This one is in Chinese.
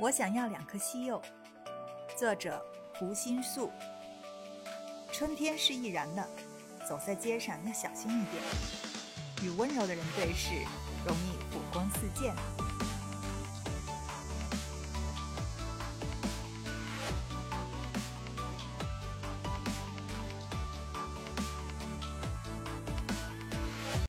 我想要两颗西柚。作者胡心素。春天是易燃的走在街上要小心一点。与温柔的人对视容易火光四溅